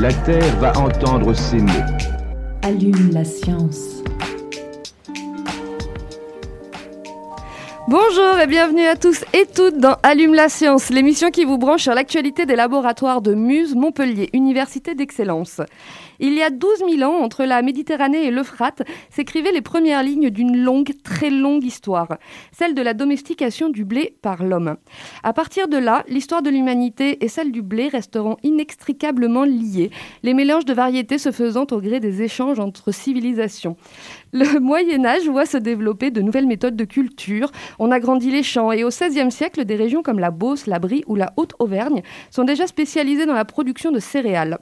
La Terre va entendre ces mots. Allume la science. Bonjour et bienvenue à tous et toutes dans Allume la science, l'émission qui vous branche sur l'actualité des laboratoires de Muse, Montpellier, Université d'excellence. Il y a 12 000 ans, entre la Méditerranée et l'Euphrate, s'écrivaient les premières lignes d'une longue, très longue histoire, celle de la domestication du blé par l'homme. À partir de là, l'histoire de l'humanité et celle du blé resteront inextricablement liées, les mélanges de variétés se faisant au gré des échanges entre civilisations. Le Moyen Âge voit se développer de nouvelles méthodes de culture, on agrandit les champs et au XVIe siècle, des régions comme la Beauce, la Brie ou la Haute-Auvergne sont déjà spécialisées dans la production de céréales.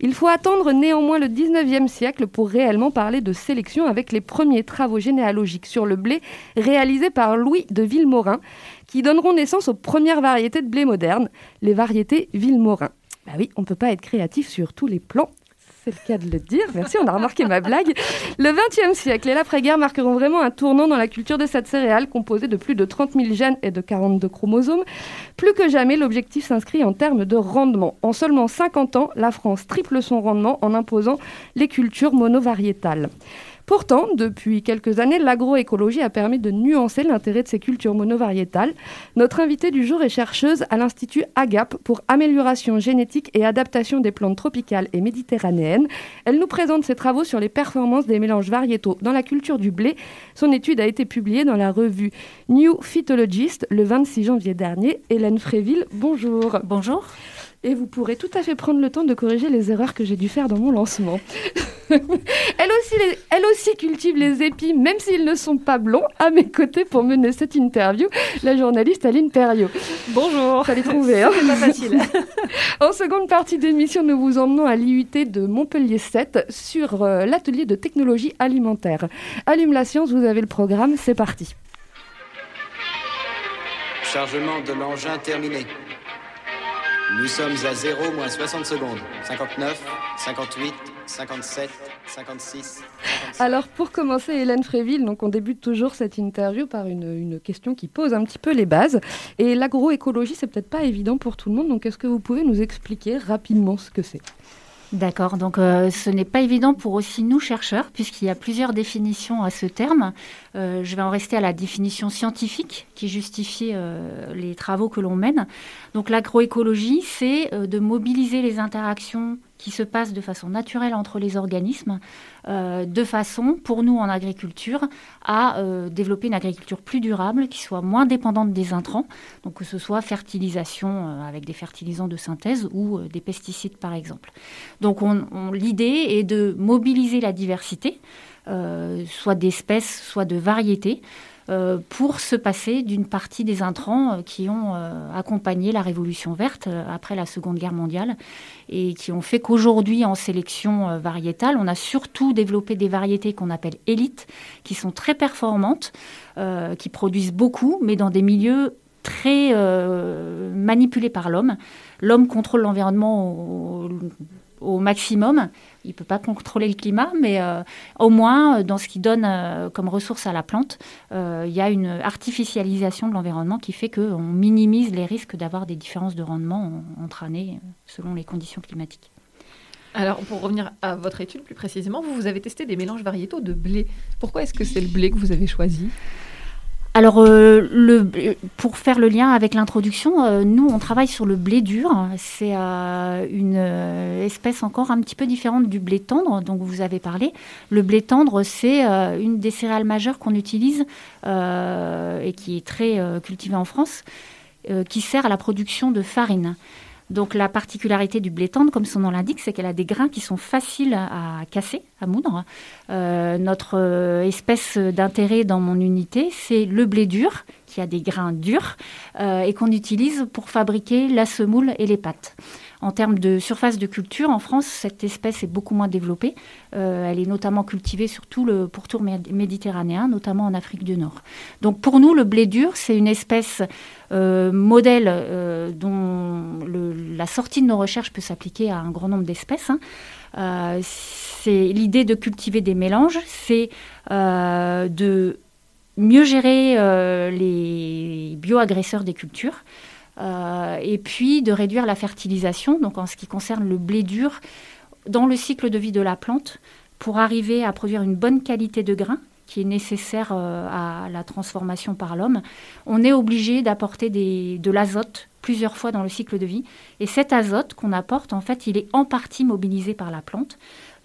Il faut attendre néanmoins le XIXe siècle pour réellement parler de sélection avec les premiers travaux généalogiques sur le blé réalisés par Louis de Villemorin qui donneront naissance aux premières variétés de blé modernes, les variétés Villemorin. Bah oui, on ne peut pas être créatif sur tous les plans c'est le cas de le dire. Merci, on a remarqué ma blague. Le XXe siècle et l'après-guerre marqueront vraiment un tournant dans la culture de cette céréale composée de plus de 30 000 gènes et de 42 chromosomes. Plus que jamais, l'objectif s'inscrit en termes de rendement. En seulement 50 ans, la France triple son rendement en imposant les cultures monovariétales. Pourtant, depuis quelques années, l'agroécologie a permis de nuancer l'intérêt de ces cultures monovariétales. Notre invitée du jour est chercheuse à l'Institut AGAP pour amélioration génétique et adaptation des plantes tropicales et méditerranéennes. Elle nous présente ses travaux sur les performances des mélanges variétaux dans la culture du blé. Son étude a été publiée dans la revue New Phytologist le 26 janvier dernier. Hélène Fréville, bonjour. Bonjour. Et vous pourrez tout à fait prendre le temps de corriger les erreurs que j'ai dû faire dans mon lancement. elle, aussi les, elle aussi cultive les épis, même s'ils ne sont pas blonds. À mes côtés pour mener cette interview, la journaliste Aline Perriot. Bonjour. Fallait trouver. Hein C'est pas facile. en seconde partie d'émission, nous vous emmenons à l'IUT de Montpellier 7 sur euh, l'atelier de technologie alimentaire. Allume la science, vous avez le programme, c'est parti. Chargement de l'engin terminé. Nous sommes à 0 moins 60 secondes. 59, 58, 57, 56. Alors pour commencer, Hélène Fréville, donc on débute toujours cette interview par une, une question qui pose un petit peu les bases. Et l'agroécologie, c'est peut-être pas évident pour tout le monde, donc est-ce que vous pouvez nous expliquer rapidement ce que c'est? D'accord, donc euh, ce n'est pas évident pour aussi nous chercheurs, puisqu'il y a plusieurs définitions à ce terme. Euh, je vais en rester à la définition scientifique qui justifie euh, les travaux que l'on mène. Donc l'agroécologie, c'est de mobiliser les interactions qui se passent de façon naturelle entre les organismes, euh, de façon, pour nous en agriculture, à euh, développer une agriculture plus durable, qui soit moins dépendante des intrants, donc que ce soit fertilisation euh, avec des fertilisants de synthèse ou des pesticides par exemple. Donc on, on, l'idée est de mobiliser la diversité, soit d'espèces, soit de variétés, euh, pour se passer d'une partie des intrants euh, qui ont euh, accompagné la Révolution verte après la Seconde Guerre mondiale et qui ont fait qu'aujourd'hui, en sélection variétale, on a surtout développé des variétés qu'on appelle élites, qui sont très performantes, qui produisent beaucoup, mais dans des milieux très manipulés par l'homme. L'homme contrôle l'environnement maximum. Il ne peut pas contrôler le climat, mais euh, au moins, dans ce qui donne euh, comme ressource à la plante, euh, il y a une artificialisation de l'environnement qui fait qu'on minimise les risques d'avoir des différences de rendement entre années selon les conditions climatiques. Alors, pour revenir à votre étude plus précisément, vous, vous avez testé des mélanges variétaux de blé. Pourquoi est-ce que c'est le blé que vous avez choisi? Alors, euh, pour faire le lien avec l'introduction, euh, nous, on travaille sur le blé dur. C'est euh, une espèce encore un petit peu différente du blé tendre dont vous avez parlé. Le blé tendre, c'est une des céréales majeures qu'on utilise et qui est très cultivée en France, qui sert à la production de farine. Donc la particularité du blé tendre, comme son nom l'indique, c'est qu'elle a des grains qui sont faciles à casser, à moudre. Euh, notre euh, espèce d'intérêt dans mon unité, c'est le blé dur, qui a des grains durs, euh, et qu'on utilise pour fabriquer la semoule et les pâtes. En termes de surface de culture, en France, cette espèce est beaucoup moins développée. Euh, elle est notamment cultivée sur tout le pourtour méditerranéen, notamment en Afrique du Nord. Donc pour nous, le blé dur, c'est une espèce euh, modèle euh, dont la sortie de nos recherches peut s'appliquer à un grand nombre d'espèces. Hein. c'est l'idée de cultiver des mélanges, c'est de mieux gérer les bioagresseurs des cultures. Euh, et puis de réduire la fertilisation, donc en ce qui concerne le blé dur, dans le cycle de vie de la plante, pour arriver à produire une bonne qualité de grain qui est nécessaire euh, à la transformation par l'homme, on est obligé d'apporter de l'azote plusieurs fois dans le cycle de vie. Et cet azote qu'on apporte, en fait, il est en partie mobilisé par la plante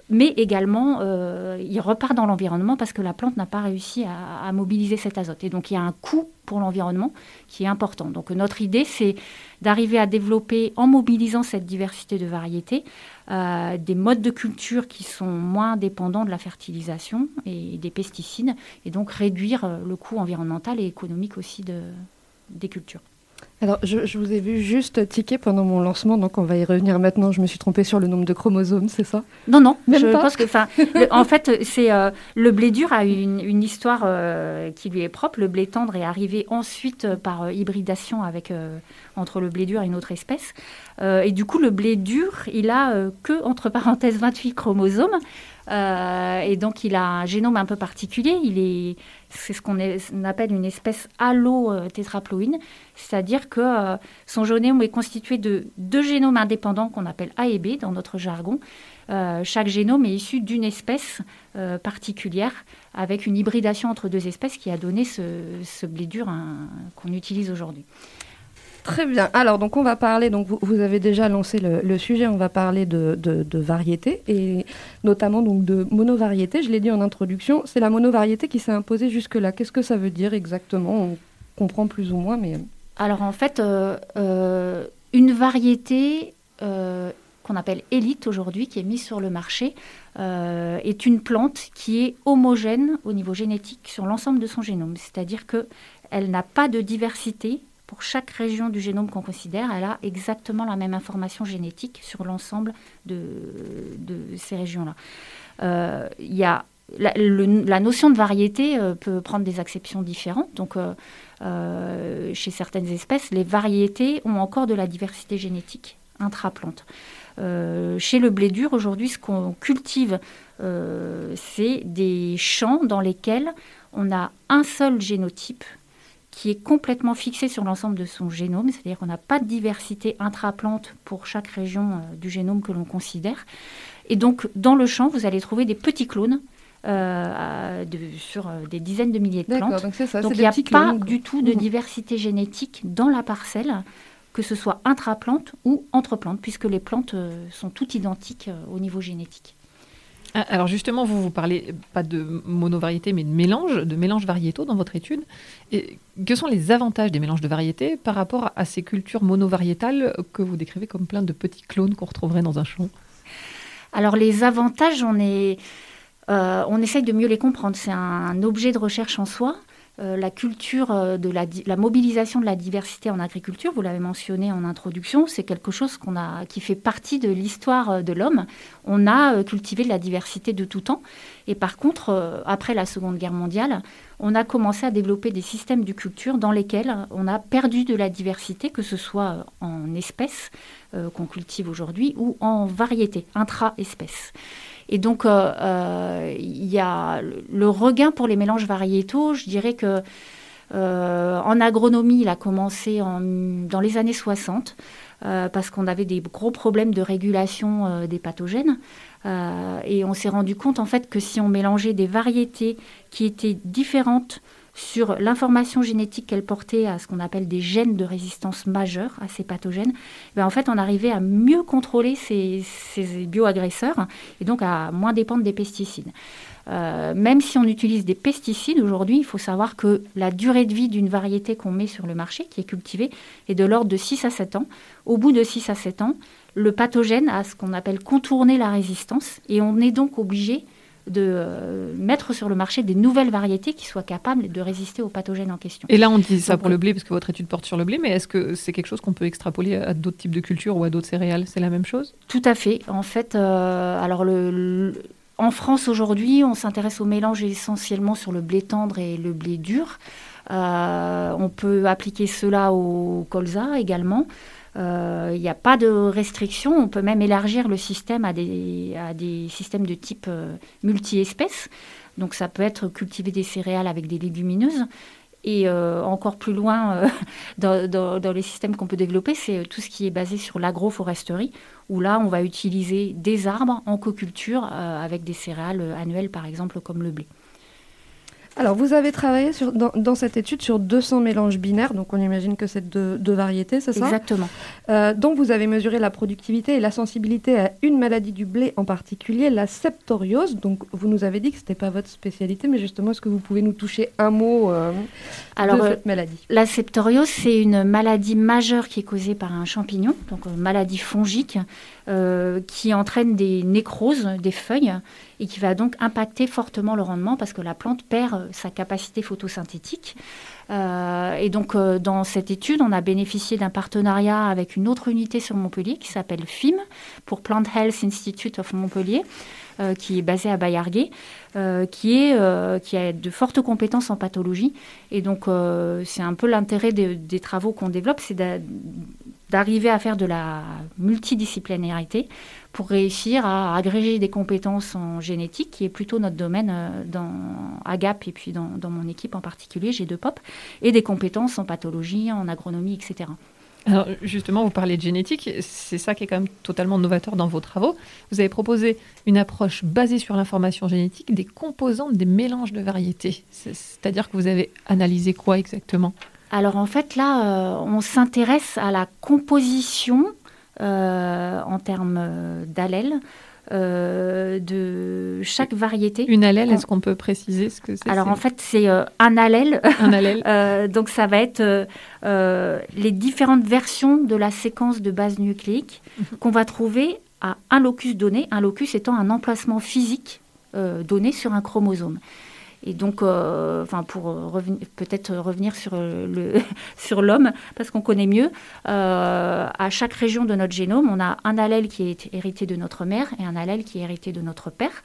mais également euh, il repart dans l'environnement parce que la plante n'a pas réussi à, mobiliser cet azote. Et donc il y a un coût pour l'environnement qui est important. Donc notre idée, c'est d'arriver à développer, en mobilisant cette diversité de variétés, euh, des modes de culture qui sont moins dépendants de la fertilisation et des pesticides, et donc réduire euh, le coût environnemental et économique aussi de, des cultures. Alors, je, vous ai vu juste ticker pendant mon lancement, donc on va y revenir maintenant. Je me suis trompée sur le nombre de chromosomes, c'est ça? Non, non. je pense que, en fait, c'est euh, le blé dur a une, histoire euh, qui lui est propre. Le blé tendre est arrivé ensuite euh, par hybridation avec entre le blé dur et une autre espèce. et du coup, le blé dur, il a que entre parenthèses 28 chromosomes. et donc, il a un génome un peu particulier. Il est c'est ce qu'on appelle une espèce allo-tétraploïne, c'est-à-dire que euh, son génome est constitué de deux génomes indépendants qu'on appelle A et B dans notre jargon. Euh, chaque génome est issu d'une espèce euh, particulière avec une hybridation entre deux espèces qui a donné ce, blé dur qu'on utilise aujourd'hui. Très bien. Alors, donc, on va parler, donc, vous, avez déjà lancé le, sujet, on va parler de, variétés, et notamment donc de monovariété. Je l'ai dit en introduction, c'est la monovariété qui s'est imposée jusque-là. Qu'est-ce que ça veut dire exactement? On comprend plus ou moins, mais... Alors, en fait, euh, euh, une variété euh, qu'on appelle élite aujourd'hui, qui est mise sur le marché, est une plante qui est homogène au niveau génétique sur l'ensemble de son génome. C'est-à-dire qu'elle n'a pas de diversité pour chaque région du génome qu'on considère, elle a exactement la même information génétique sur l'ensemble de, ces régions-là. Euh, y a la, notion de variété euh, peut prendre des acceptions différentes. Donc, euh, chez certaines espèces, les variétés ont encore de la diversité génétique intraplante. chez le blé dur, aujourd'hui, ce qu'on cultive, c'est des champs dans lesquels on a un seul génotype qui est complètement fixé sur l'ensemble de son génome, c'est-à-dire qu'on n'a pas de diversité intraplante pour chaque région euh, du génome que l'on considère. Et donc, dans le champ, vous allez trouver des petits clones euh, sur euh, des dizaines de milliers de plantes. Donc, il n'y a pas du tout de mmh. diversité génétique dans la parcelle, que ce soit intraplante ou entre plantes, puisque les plantes sont toutes identiques au niveau génétique. Ah, alors justement, vous vous parlez pas de monovariété, mais de mélange, de mélange variétaux dans votre étude. Et que sont les avantages des mélanges de variétés par rapport à ces cultures monovariétales que vous décrivez comme plein de petits clones qu'on retrouverait dans un champ? Alors les avantages, on est, euh, on essaye de mieux les comprendre. C'est un objet de recherche en soi. Euh, la culture euh, de la, mobilisation de la diversité en agriculture, vous l'avez mentionné en introduction, c'est quelque chose qui fait partie de l'histoire euh, de l'homme. On a cultivé de la diversité de tout temps. Et par contre, après la Seconde Guerre mondiale, on a commencé à développer des systèmes de culture dans lesquels on a perdu de la diversité, que ce soit en espèces qu'on cultive aujourd'hui ou en variétés, intra-espèces. Et donc, euh, euh, il y a le regain pour les mélanges variétaux. Je dirais que euh, en agronomie, il a commencé dans les années 60 parce qu'on avait des gros problèmes de régulation des pathogènes. et on s'est rendu compte en fait que si on mélangeait des variétés qui étaient différentes sur l'information génétique qu'elle portait à ce qu'on appelle des gènes de résistance majeure à ces pathogènes, ben en fait, on arrivait à mieux contrôler ces, bioagresseurs et donc à moins dépendre des pesticides. Euh, même si on utilise des pesticides aujourd'hui, il faut savoir que la durée de vie d'une variété qu'on met sur le marché, qui est cultivée, est de l'ordre de 6 à 7 ans. Au bout de 6 à 7 ans, le pathogène a ce qu'on appelle contourner la résistance et on est donc obligé de euh, mettre sur le marché des nouvelles variétés qui soient capables de résister aux pathogènes en question. Et là, on dit ça pour le blé parce que votre étude porte sur le blé, mais est-ce que c'est quelque chose qu'on peut extrapoler à d'autres types de cultures ou à d'autres céréales? C'est la même chose? Tout à fait. En fait, euh, alors le, en France aujourd'hui, on s'intéresse au mélange essentiellement sur le blé tendre et le blé dur. Euh, on peut appliquer cela au colza également. Il euh, n'y a pas de restriction. On peut même élargir le système à des, à des systèmes de type euh, multi-espèces. Donc ça peut être cultiver des céréales avec des légumineuses. Et euh, encore plus loin dans, dans, les systèmes qu'on peut développer, c'est tout ce qui est basé sur l'agroforesterie, où là, on va utiliser des arbres en coculture avec des céréales annuelles, par exemple, comme le blé. Alors, vous avez travaillé sur, dans, cette étude sur 200 mélanges binaires, donc on imagine que c'est deux, variétés, c'est ça? Exactement. Euh, dont vous avez mesuré la productivité et la sensibilité à une maladie du blé en particulier, la septoriose. Donc, vous nous avez dit que ce n'était pas votre spécialité, mais justement, est-ce que vous pouvez nous toucher un mot euh, Alors, de euh, cette maladie? La septoriose, c'est une maladie majeure qui est causée par un champignon, donc une maladie fongique, qui entraîne des nécroses des feuilles et qui va donc impacter fortement le rendement parce que la plante perd euh, sa capacité photosynthétique. Euh, et donc, euh, dans cette étude, on a bénéficié d'un partenariat avec une autre unité sur Montpellier qui s'appelle FIM, pour Plant Health Institute of Montpellier, qui est basée à Bayarguet, qui a de fortes compétences en pathologie. Et donc, c'est un peu l'intérêt des travaux qu'on développe, c'est d'arriver à faire de la multidisciplinarité pour réussir à agréger des compétences en génétique, qui est plutôt notre domaine euh, dans AGAP et puis dans, mon équipe en particulier, G2POP, et des compétences en pathologie, en agronomie, etc. Alors justement, vous parlez de génétique, c'est ça qui est quand même totalement novateur dans vos travaux. Vous avez proposé une approche basée sur l'information génétique des composantes des mélanges de variétés. C'est-à-dire que vous avez analysé quoi exactement? Alors en fait là, euh, on s'intéresse à la composition euh, en termes euh, d'allèles. Euh, de chaque variété. Une allèle, est-ce qu'on peut préciser ce que c'est? Alors en fait, c'est un allèle. Un allèle. donc ça va être les différentes versions de la séquence de base nucléique mhm. qu'on va trouver à un locus donné, un locus étant un emplacement physique donné sur un chromosome. Et donc, euh, pour peut-être revenir sur le sur l'homme, parce qu'on connaît mieux, euh, à chaque région de notre génome, on a un allèle qui est hérité de notre mère et un allèle qui est hérité de notre père.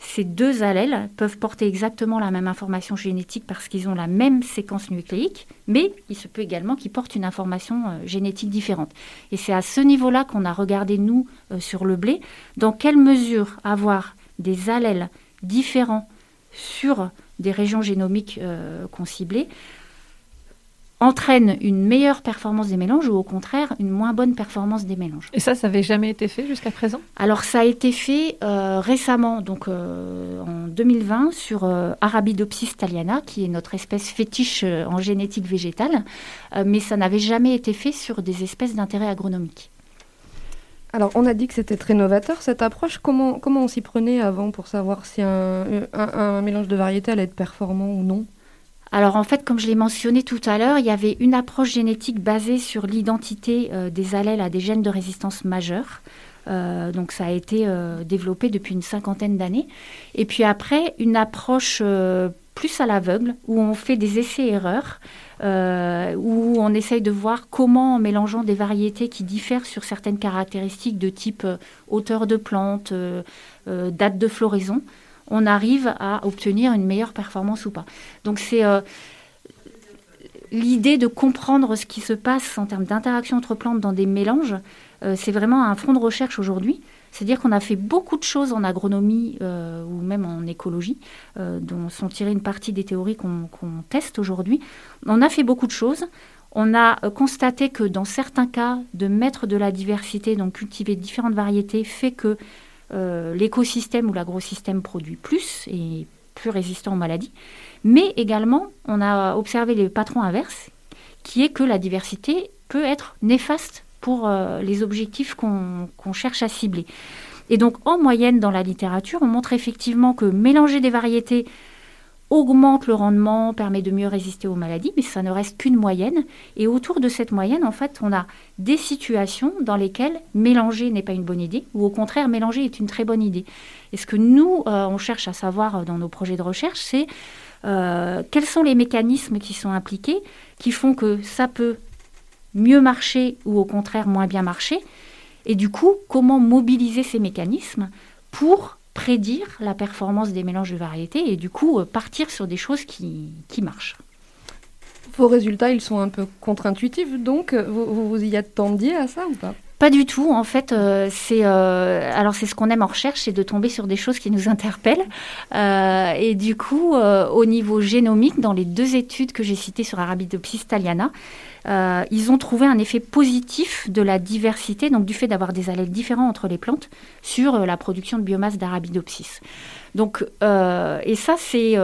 Ces deux allèles peuvent porter exactement la même information génétique parce qu'ils ont la même séquence nucléique, mais il se peut également qu'ils portent une information euh, génétique différente. Et c'est à ce niveau-là qu'on a regardé, nous, sur le blé, dans quelle mesure avoir des allèles différents sur des régions génomiques euh, qu'on ciblait entraîne une meilleure performance des mélanges ou au contraire une moins bonne performance des mélanges. Et ça, ça n'avait jamais été fait jusqu'à présent? Alors ça a été fait euh, récemment, donc euh, en 2020, sur Arabidopsis thaliana, qui est notre espèce fétiche en génétique végétale, mais ça n'avait jamais été fait sur des espèces d'intérêt agronomique. Alors, on a dit que c'était très novateur cette approche. Comment, on s'y prenait avant pour savoir si un, un, mélange de variétés allait être performant ou non? Alors en fait, comme je l'ai mentionné tout à l'heure, il y avait une approche génétique basée sur l'identité euh, des allèles à des gènes de résistance majeure. Euh, donc ça a été euh, développé depuis une cinquantaine d'années. Et puis après, une approche plus à l'aveugle, où on fait des essais-erreurs, euh, où on essaye de voir comment, en mélangeant des variétés qui diffèrent sur certaines caractéristiques de type euh, hauteur de plante, euh, date de floraison, on arrive à obtenir une meilleure performance ou pas. Donc c'est l'idée de comprendre ce qui se passe en termes d'interaction entre plantes dans des mélanges, c'est vraiment un front de recherche aujourd'hui. C'est-à-dire qu'on a fait beaucoup de choses en agronomie euh, ou même en écologie, euh, dont sont tirées une partie des théories qu'on teste aujourd'hui. On a fait beaucoup de choses. On a euh, constaté que dans certains cas, de mettre de la diversité, donc cultiver différentes variétés, fait que l'écosystème ou l'agrosystème produit plus et plus résistants aux maladies. Mais également, on a observé les patrons inverses, qui est que la diversité peut être néfaste pour euh, les objectifs qu'on cherche à cibler. Et donc, en moyenne, dans la littérature, on montre effectivement que mélanger des variétés augmente le rendement, permet de mieux résister aux maladies, mais ça ne reste qu'une moyenne. Et autour de cette moyenne, en fait, on a des situations dans lesquelles mélanger n'est pas une bonne idée, ou au contraire, mélanger est une très bonne idée. Et ce que nous, euh, on cherche à savoir dans nos projets de recherche, c'est euh, quels sont les mécanismes qui sont impliqués, qui font que ça peut mieux marcher ou au contraire moins bien marcher, et du coup, comment mobiliser ces mécanismes pour prédire la performance des mélanges de variétés et du coup euh, partir sur des choses qui, qui marchent. Vos résultats, ils sont un peu contre-intuitifs, donc vous, vous y attendiez à ça ou pas? Pas du tout. En fait, euh, c'est euh, alors c'est ce qu'on aime en recherche, c'est de tomber sur des choses qui nous interpellent. Euh, et du coup, au niveau génomique, dans les deux études que j'ai citées sur Arabidopsis thaliana, ils ont trouvé un effet positif de la diversité, donc du fait d'avoir des allèles différents entre les plantes, sur la production de biomasse d'Arabidopsis. Donc, et ça, c'est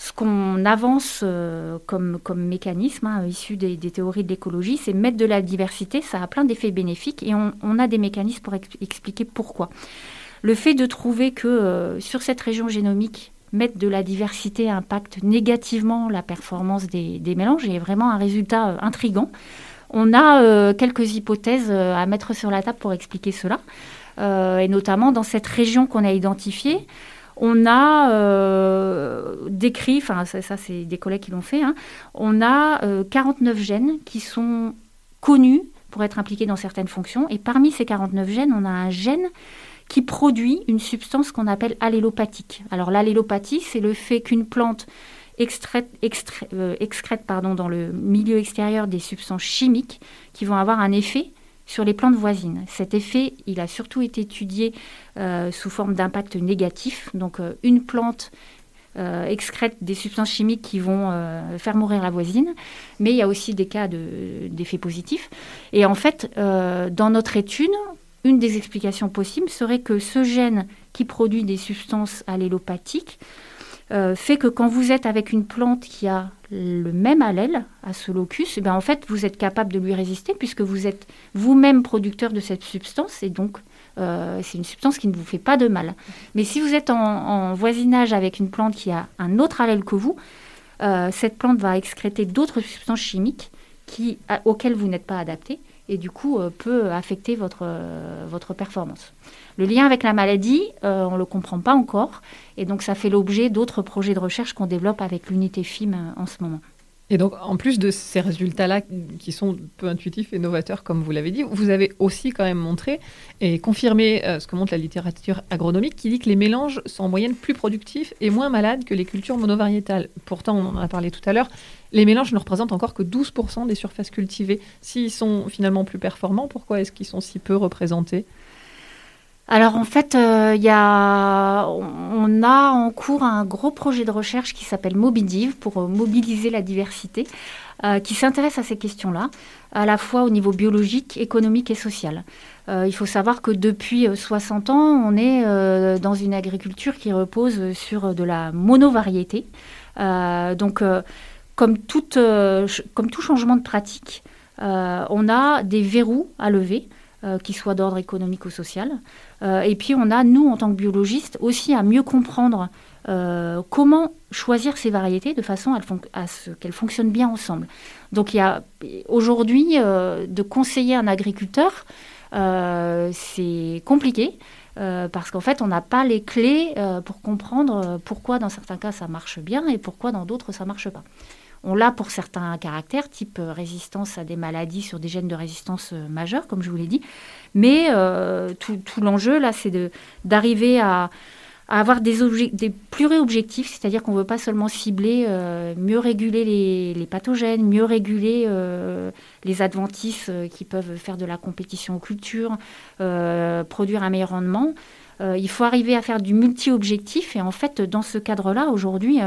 ce qu'on avance euh, comme, mécanisme hein, issu des, théories de l'écologie, c'est mettre de la diversité, ça a plein d'effets bénéfiques et on, a des mécanismes pour expliquer pourquoi. Le fait de trouver que euh, sur cette région génomique, mettre de la diversité impacte négativement la performance des, mélanges est vraiment un résultat euh, intrigant. On a quelques hypothèses à mettre sur la table pour expliquer cela, et notamment dans cette région qu'on a identifiée on a euh, décrit, enfin ça, c'est des collègues qui l'ont fait, hein, on a 49 euh, gènes qui sont connus pour être impliqués dans certaines fonctions. Et parmi ces 49 gènes, on a un gène qui produit une substance qu'on appelle allélopathique. Alors l'allélopathie, c'est le fait qu'une plante euh, excrète pardon, dans le milieu extérieur des substances chimiques qui vont avoir un effet sur les plantes voisines. Cet effet, il a surtout été étudié euh, sous forme d'impact négatif. Donc euh, une plante euh, excrète des substances chimiques qui vont faire mourir la voisine, mais il y a aussi des cas d'effets positifs. Et en fait, dans notre étude, une des explications possibles serait que ce gène qui produit des substances allélopathiques euh, fait que quand vous êtes avec une plante qui a le même allèle à ce locus, eh bien en fait, vous êtes capable de lui résister puisque vous êtes vous-même producteur de cette substance et donc euh, c'est une substance qui ne vous fait pas de mal. Mais si vous êtes en, voisinage avec une plante qui a un autre allèle que vous, euh, cette plante va excréter d'autres substances chimiques auxquelles vous n'êtes pas adapté et du coup peut affecter votre, votre performance. Le lien avec la maladie, euh, on ne le comprend pas encore. Et donc, ça fait l'objet d'autres projets de recherche qu'on développe avec l'unité FIM euh, en ce moment. Et donc, en plus de ces résultats-là qui sont peu intuitifs et novateurs, comme vous l'avez dit, vous avez aussi quand même montré et confirmé euh, ce que montre la littérature agronomique qui dit que les mélanges sont en moyenne plus productifs et moins malades que les cultures monovariétales. Pourtant, on en a parlé tout à l'heure, les mélanges ne représentent encore que 12% des surfaces cultivées. S'ils sont finalement plus performants, pourquoi est-ce qu'ils sont si peu représentés? Alors en fait, euh, y a, on a en cours un gros projet de recherche qui s'appelle Mobidiv pour euh, mobiliser la diversité, euh, qui s'intéresse à ces questions-là, à la fois au niveau biologique, économique et social. il faut savoir que depuis 60 ans, on est dans une agriculture qui repose sur de la monovariété. donc comme, tout changement de pratique, on a des verrous à lever. Qui soient d'ordre économique ou social. Euh, et puis on a, nous, en tant que biologistes, aussi à mieux comprendre euh, comment choisir ces variétés de façon à, ce qu'elles fonctionnent bien ensemble. Donc il y a aujourd'hui euh, de conseiller un agriculteur, c'est compliqué. parce qu'en fait, on n'a pas les clés pour comprendre pourquoi dans certains cas ça marche bien et pourquoi dans d'autres ça marche pas. On l'a pour certains caractères, type résistance à des maladies sur des gènes de résistance majeure, comme je vous l'ai dit. Mais euh, tout, l'enjeu, là, c'est d'arriver à, avoir des, des c'est-à-dire qu'on ne veut pas seulement cibler, euh, mieux réguler les, pathogènes, mieux réguler euh, les adventices qui peuvent faire de la compétition aux cultures, produire un meilleur rendement. il faut arriver à faire du multi-objectif et en fait, dans ce cadre-là, aujourd'hui,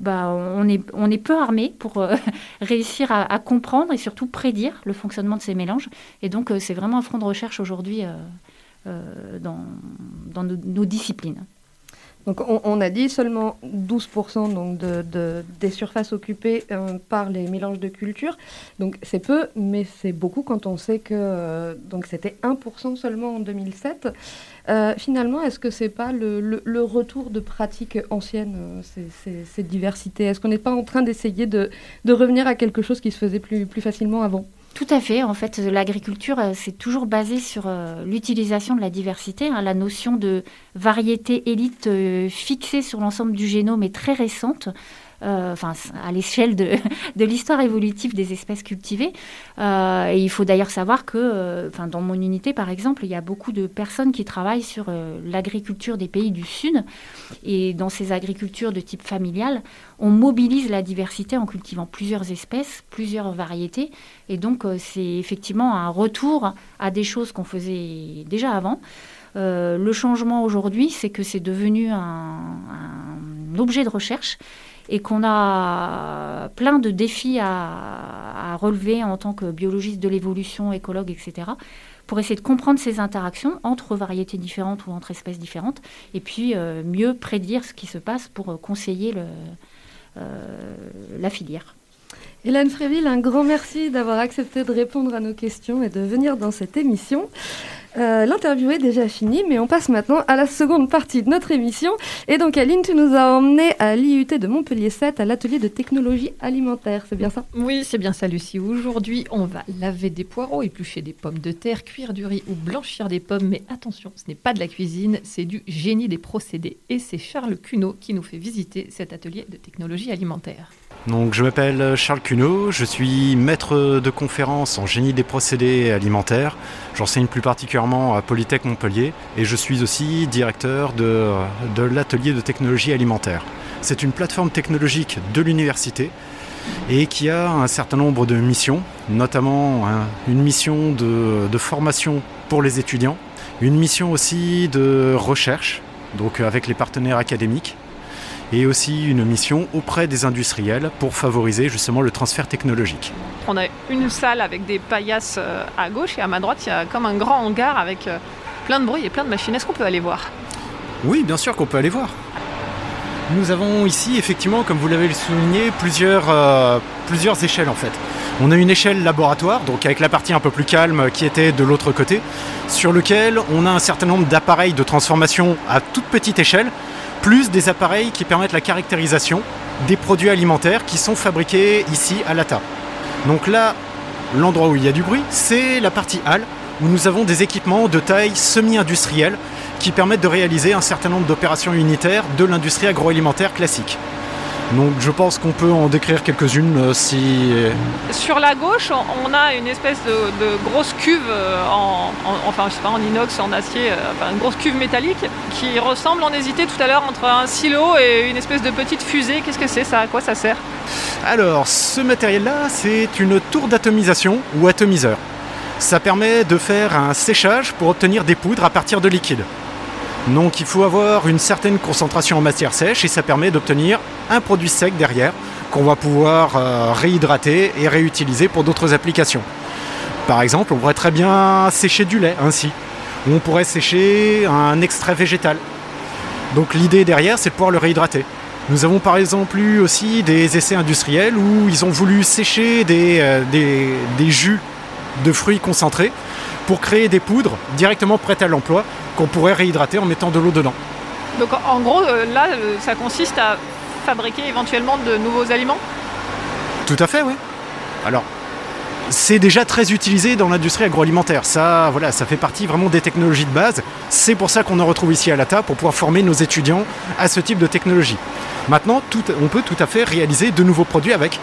bah, on, est, peu armé pour réussir à, comprendre et surtout prédire le fonctionnement de ces mélanges. Et donc, c'est vraiment un front de recherche aujourd'hui dans nos disciplines. Donc on, a dit seulement 12% donc de, de- des surfaces occupées euh, par les mélanges de cultures. Donc c'est peu, mais c'est beaucoup quand on sait que euh, donc c'était 1% seulement en 2007. Euh, finalement, est-ce que c'est pas le, retour de pratiques anciennes, ces, ces- ces diversités? Est-ce qu'on n'est pas en train d'essayer de, revenir à quelque chose qui se faisait plus facilement avant? Tout à fait. En fait, l'agriculture, euh, c'est toujours basé sur euh, l'utilisation de la diversité. hein. La notion de variété élite euh, fixée sur l'ensemble du génome est très récente. Euh, Enfin, à l'échelle de, l'histoire évolutive des espèces cultivées. Euh, et il faut d'ailleurs savoir que, euh, enfin, dans mon unité, par exemple, il y a beaucoup de personnes qui travaillent sur l'agriculture des pays du Sud. Et dans ces agricultures de type familial, on mobilise la diversité en cultivant plusieurs espèces, plusieurs variétés. Et donc, c'est effectivement un retour à des choses qu'on faisait déjà avant. Le changement aujourd'hui, c'est que c'est devenu un objet de recherche et qu'on a plein de défis à, relever en tant que biologiste de l'évolution, écologue, etc., pour essayer de comprendre ces interactions entre variétés différentes ou entre espèces différentes, et puis euh, mieux prédire ce qui se passe pour euh, conseiller le, euh, la filière. Hélène Fréville, un grand merci d'avoir accepté de répondre à nos questions et de venir dans cette émission. Euh, L'interview est déjà finie, mais on passe maintenant à la seconde partie de notre émission. Et donc, Aline, tu nous as emmenés à l'IUT de Montpellier 7, à l'atelier de technologie alimentaire, c'est bien ça? Oui, c'est bien ça, Lucie. Aujourd'hui, on va laver des poireaux, éplucher des pommes de terre, cuire du riz ou blanchir des pommes. Mais attention, ce n'est pas de la cuisine, c'est du génie des procédés. Et c'est Charles Cuneau qui nous fait visiter cet atelier de technologie alimentaire. Je m'appelle Charles Cuneau, je suis maître de conférence en génie des procédés alimentaires. J'enseigne plus particulièrement à Polytech Montpellier et je suis aussi directeur de, de l'atelier de technologie alimentaire. C'est une plateforme technologique de l'université et qui a un certain nombre de missions, notamment hein, une mission de, de formation pour les étudiants, une mission aussi de recherche, donc avec les partenaires académiques, et aussi une mission auprès des industriels pour favoriser justement le transfert technologique. On a une salle avec des paillasses euh, à gauche et à ma droite, il y a comme un grand hangar avec euh, plein de bruit et plein de machines. Est-ce qu'on peut aller voir? Oui, bien sûr qu'on peut aller voir. Nous avons ici, effectivement, comme vous l'avez souligné, plusieurs, euh, plusieurs échelles en fait. On a une échelle laboratoire, donc avec la partie un peu plus calme qui était de l'autre côté, sur lequel on a un certain nombre d'appareils de transformation à toute petite échelle, plus des appareils qui permettent la caractérisation des produits alimentaires qui sont fabriqués ici à l'ATA. Donc là, l'endroit où il y a du bruit, c'est la partie halle, où nous avons des équipements de taille semi-industrielle qui permettent de réaliser un certain nombre d'opérations unitaires de l'industrie agroalimentaire classique. Donc je pense qu'on peut en décrire quelques-unes euh, si... Sur la gauche, on- a une espèce de, de grosse cuve euh, en, en- enfin, je sais pas, en inox, en acier, euh, enfin, une grosse cuve métallique qui ressemble, on hésitait tout à l'heure, entre un silo et une espèce de petite fusée. Qu'est-ce que c'est ça? À quoi ça sert? Alors, ce matériel-là, c'est une tour d'atomisation ou atomiseur. Ça permet de faire un séchage pour obtenir des poudres à partir de liquide. Donc il faut avoir une certaine concentration en matière sèche et ça permet d'obtenir un produit sec derrière qu'on va pouvoir euh, réhydrater et réutiliser pour d'autres applications. Par exemple, on pourrait très bien sécher du lait ainsi, ou on pourrait sécher un extrait végétal. Donc l'idée derrière, c'est de pouvoir le réhydrater. Nous avons par exemple eu aussi des essais industriels où ils ont voulu sécher des, euh, jus de fruits concentrés pour créer des poudres directement prêtes à l'emploi qu'on pourrait réhydrater en mettant de l'eau dedans. Donc en gros, euh, là, euh, ça consiste à fabriquer éventuellement de nouveaux aliments? Tout à fait, oui. Alors, c'est déjà très utilisé dans l'industrie agroalimentaire. Ça, voilà, ça fait partie vraiment des technologies de base. C'est pour ça qu'on en retrouve ici à l'ATA pour pouvoir former nos étudiants à ce type de technologie. Maintenant, tout- on peut tout à fait réaliser de nouveaux produits avec.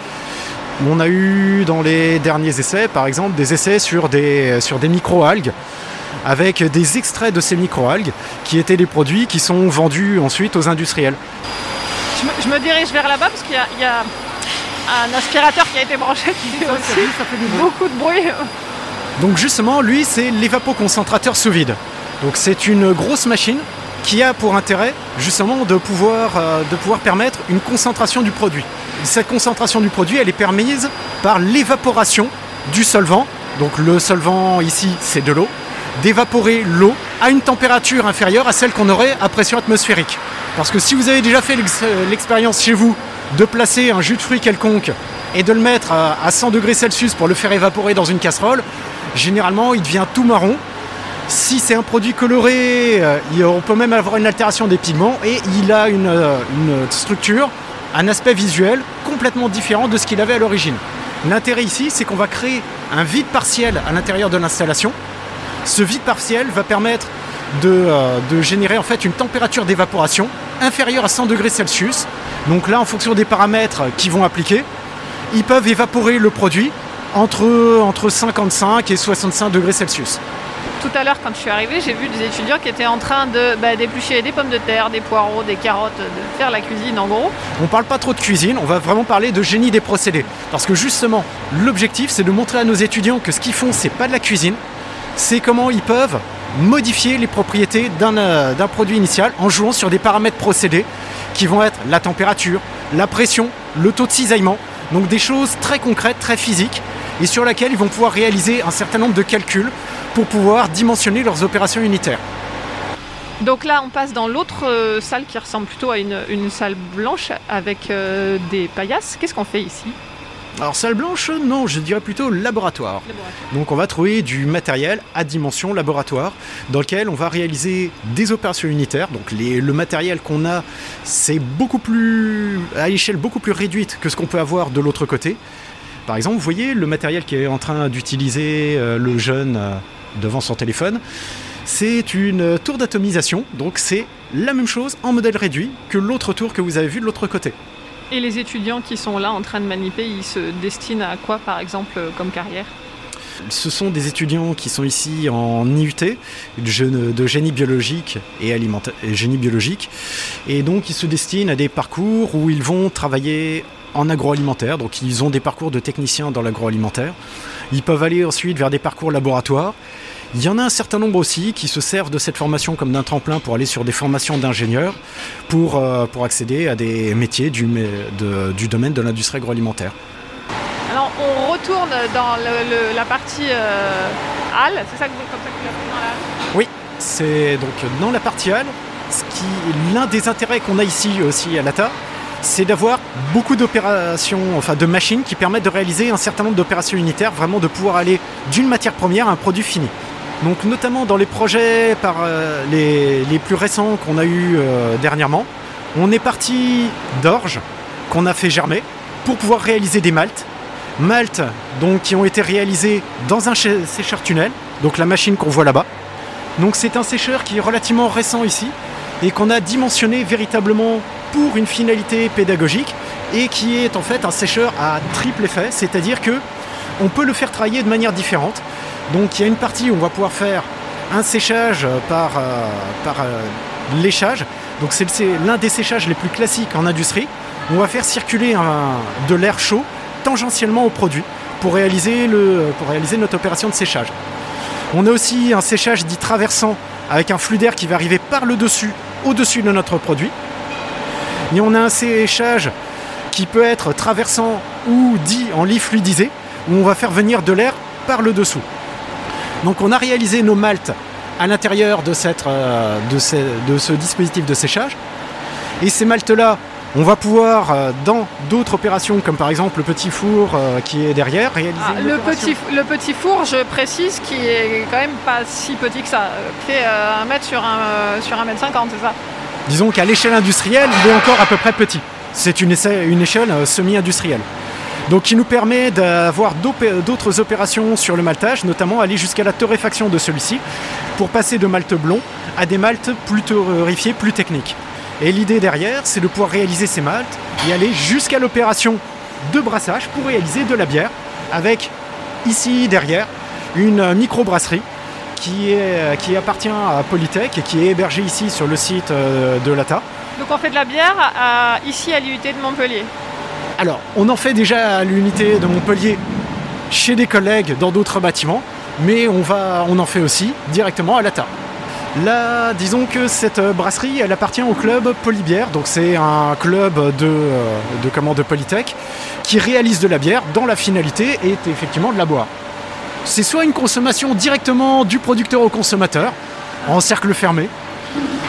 On a eu dans les derniers essais, par exemple, des essais sur des, sur des micro-algues avec des extraits de ces micro-algues qui étaient des produits qui sont vendus ensuite aux industriels. je me, je me dirige vers là-bas parce qu'il y, a- il y a un aspirateur qui a été branché qui fait aussi beaucoup de bruit. Donc justement, lui, c'est l'évapoconcentrateur sous vide. Donc c'est une grosse machine qui a pour intérêt justement de pouvoir, euh, de pouvoir permettre une concentration du produit. Cette concentration du produit, elle est permise par l'évaporation du solvant. Donc le solvant ici, c'est de l'eau. D'évaporer l'eau à une température inférieure à celle qu'on aurait à pression atmosphérique. Parce que si vous avez déjà fait l'ex- l'expérience chez vous de placer un jus de fruits quelconque et de le mettre à à 100 degrés Celsius pour le faire évaporer dans une casserole, généralement il devient tout marron. Si c'est un produit coloré, euh, on peut même avoir une altération des pigments et il a une, euh, une structure, un aspect visuel complètement différent de ce qu'il avait à l'origine. L'intérêt ici, c'est qu'on va créer un vide partiel à l'intérieur de l'installation. Ce vide partiel va permettre de, euh, générer en fait une température d'évaporation inférieure à 100 degrés Celsius. Donc là, en fonction des paramètres qui vont appliquer, ils peuvent évaporer le produit entre, entre 55 et 65 degrés Celsius. Tout à l'heure, quand je suis arrivée, j'ai vu des étudiants qui étaient en train de bah, d'éplucher des pommes de terre, des poireaux, des carottes, de faire la cuisine en gros. On parle pas trop de cuisine, on va vraiment parler de génie des procédés. Parce que justement, l'objectif, c'est de montrer à nos étudiants que ce qu'ils font, c'est pas de la cuisine, c'est comment ils peuvent modifier les propriétés d'un euh, d'un produit initial en jouant sur des paramètres procédés qui vont être la température, la pression, le taux de cisaillement. Donc des choses très concrètes, très physiques, et sur lesquelles ils vont pouvoir réaliser un certain nombre de calculs pour pouvoir dimensionner leurs opérations unitaires. Donc là, on passe dans l'autre euh, salle qui ressemble plutôt à une, une salle blanche avec euh, des paillasses. Qu'est-ce qu'on fait ici? Alors salle blanche, non, je dirais plutôt laboratoire. Donc on va trouver du matériel à dimension laboratoire dans lequel on va réaliser des opérations unitaires. Donc les- le matériel qu'on a, c'est beaucoup plus à échelle beaucoup plus réduite que ce qu'on peut avoir de l'autre côté. Par exemple, vous voyez le matériel qui est en train d'utiliser euh, le jeune euh, devant son téléphone. C'est une tour d'atomisation, donc c'est la même chose en modèle réduit que l'autre tour que vous avez vu de l'autre côté. Et les étudiants qui sont là en train de maniper, ils se destinent à quoi par exemple euh, comme carrière? Ce sont des étudiants qui sont ici en IUT, de gé- de génie biologique et, alimenta- et génie biologique. Et donc ils se destinent à des parcours où ils vont travailler en agroalimentaire. Donc ils ont des parcours de techniciens dans l'agroalimentaire. Ils peuvent aller ensuite vers des parcours laboratoires. Il y en a un certain nombre aussi qui se servent de cette formation comme d'un tremplin pour aller sur des formations d'ingénieurs pour, euh, pour accéder à des métiers du, mé- de- du domaine de l'industrie agroalimentaire. Alors on retourne dans le- le- la partie euh, halle, c'est ça que vous, comme ça que vous l'appelez dans la halle? Oui, c'est donc dans la partie halle. Ce qui, l'un des intérêts qu'on a ici aussi à l'ATA, c'est d'avoir beaucoup d'opérations, enfin de machines qui permettent de réaliser un certain nombre d'opérations unitaires, vraiment de pouvoir aller d'une matière première à un produit fini. Donc notamment dans les projets par euh, les, plus récents qu'on a eu euh, dernièrement, on est parti d'orge qu'on a fait germer pour pouvoir réaliser des maltes. Maltes donc, qui ont été réalisés dans un sécheur tunnel, donc la machine qu'on voit là-bas. Donc c'est un sécheur qui est relativement récent ici et qu'on a dimensionné véritablement pour une finalité pédagogique et qui est en fait un sécheur à triple effet, c'est-à-dire que on peut le faire travailler de manière différente. Donc il y a une partie où on va pouvoir faire un séchage par, euh, euh, léchage. Donc c'est l'un des séchages les plus classiques en industrie. On va faire circuler de l'air chaud tangentiellement au produit pour réaliser notre opération de séchage. On a aussi un séchage dit traversant avec un flux d'air qui va arriver par le dessus, au-dessus de notre produit. Et on a un séchage qui peut être traversant ou dit en lit fluidisé, où on va faire venir de l'air par le dessous. Donc on a réalisé nos maltes à l'intérieur de, cette, euh, de, ce, de ce dispositif de séchage. Et ces maltes-là, on va pouvoir, euh, dans d'autres opérations, comme par exemple le petit four euh, qui est derrière, réaliser Ah, le, petit, le petit four, je précise, qui est quand même pas si petit que ça. euh, fait euh, un mètre sur un, euh, sur un mètre cinquante, c'est ça? Disons qu'à l'échelle industrielle, il est encore à peu près petit. C'est une, échelle euh, semi-industrielle. Donc qui nous permet d'avoir d'autres opérations sur le maltage, notamment aller jusqu'à la torréfaction de celui-ci, pour passer de malte blond à des maltes plus torréfiés, plus techniques. Et l'idée derrière, c'est de pouvoir réaliser ces maltes et aller jusqu'à l'opération de brassage pour réaliser de la bière, avec ici derrière une microbrasserie qui, est, qui appartient à Polytech et qui est hébergée ici sur le site euh, de l'ATA. Donc on fait de la bière à- ici à l'IUT de Montpellier. Alors, on en fait déjà à l'unité de Montpellier chez des collègues dans d'autres bâtiments, mais on, va, on en fait aussi directement à l'ATA. Là, disons que cette euh, brasserie, elle appartient au club Polybière, donc c'est un club de, euh, de, comment, de Polytech qui réalise de la bière dont la finalité est effectivement de la boire. C'est soit une consommation directement du producteur au consommateur, en cercle fermé,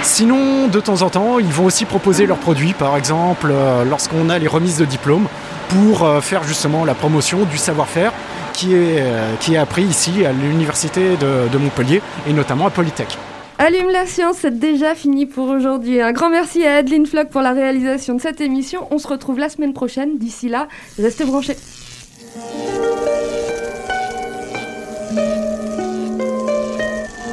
Sinon, de temps en temps, ils vont aussi proposer leurs produits, par exemple euh, lorsqu'on a les remises de diplômes, pour euh, faire justement la promotion du savoir-faire qui est, euh, qui est appris ici à l'université de, de Montpellier et notamment à Polytech. Allume la science, c'est déjà fini pour aujourd'hui. Un grand merci à Adeline Flock pour la réalisation de cette émission. On se retrouve la semaine prochaine. D'ici là, restez branchés.